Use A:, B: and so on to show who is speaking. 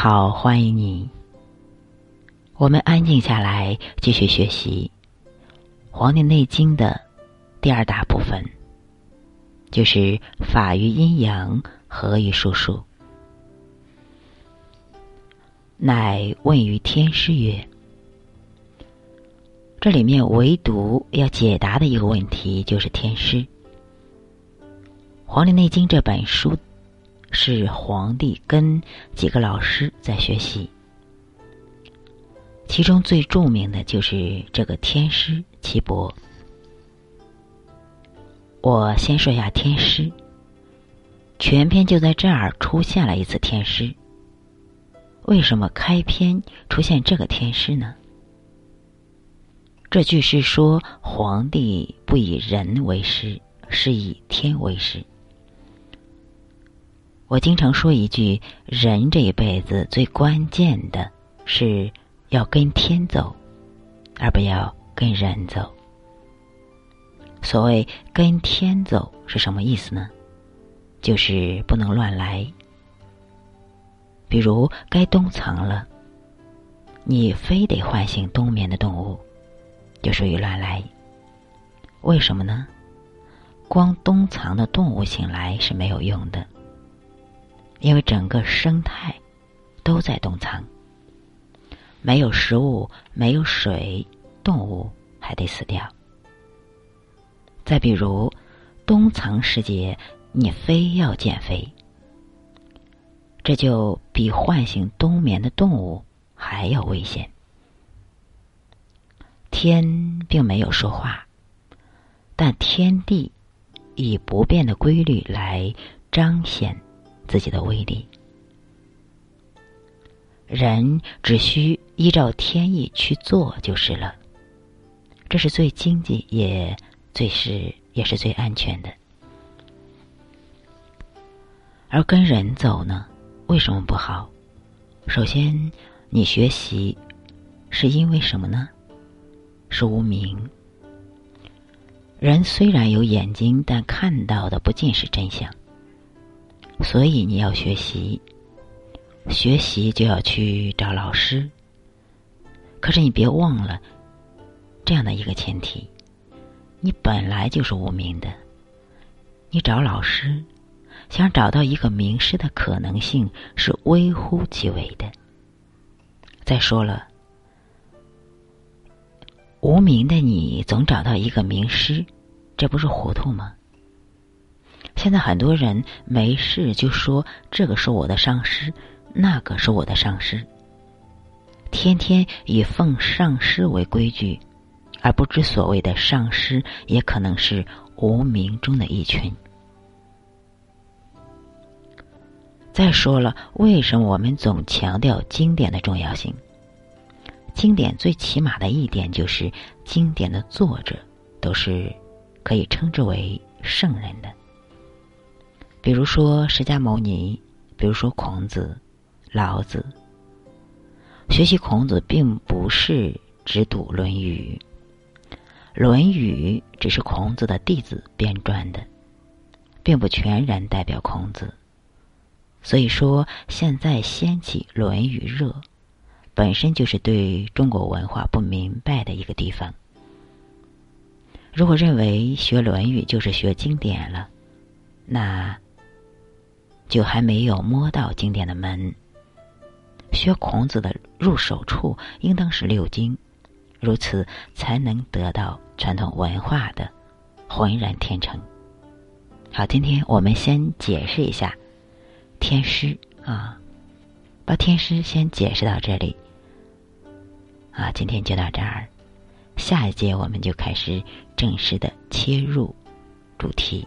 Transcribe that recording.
A: 好，欢迎你。我们安静下来，继续学习《黄帝内经》的第二大部分，就是法于阴阳，合于术数。乃问于天师曰：“这里面唯独要解答的一个问题，就是天师。《黄帝内经》这本书。”是皇帝跟几个老师在学习，其中最著名的就是这个天师岐伯。我先说一下天师，全篇就在这儿出现了一次天师。为什么开篇出现这个天师呢？这句是说皇帝不以人为师，是以天为师。我经常说一句：人这一辈子最关键的是要跟天走，而不要跟人走。所谓跟天走是什么意思呢？就是不能乱来。比如该冬藏了，你非得唤醒冬眠的动物，就属于乱来。为什么呢？光冬藏的动物醒来是没有用的。因为整个生态都在冬藏，没有食物，没有水，动物还得死掉。再比如，冬藏时节，你非要减肥，这就比唤醒冬眠的动物还要危险。天并没有说话，但天地以不变的规律来彰显。自己的威力，人只需依照天意去做就是了。这是最经济也最是也是最安全的。而跟人走呢，为什么不好？首先，你学习是因为什么呢？是无名。人虽然有眼睛，但看到的不尽是真相。所以你要学习，学习就要去找老师。可是你别忘了这样的一个前提：你本来就是无名的，你找老师，想找到一个名师的可能性是微乎其微的。再说了，无名的你总找到一个名师，这不是糊涂吗？现在很多人没事就说这个是我的上师，那个是我的上师。天天以奉上师为规矩，而不知所谓的上师也可能是无名中的一群。再说了，为什么我们总强调经典的重要性？经典最起码的一点就是，经典的作者都是可以称之为圣人的。比如说释迦牟尼，比如说孔子、老子。学习孔子并不是只读《论语》，《论语》只是孔子的弟子编撰的，并不全然代表孔子。所以说，现在掀起《论语》热，本身就是对中国文化不明白的一个地方。如果认为学《论语》就是学经典了，那。就还没有摸到经典的门。学孔子的入手处应当是六经，如此才能得到传统文化的浑然天成。好，今天我们先解释一下天师啊，把天师先解释到这里。啊，今天就到这儿，下一节我们就开始正式的切入主题。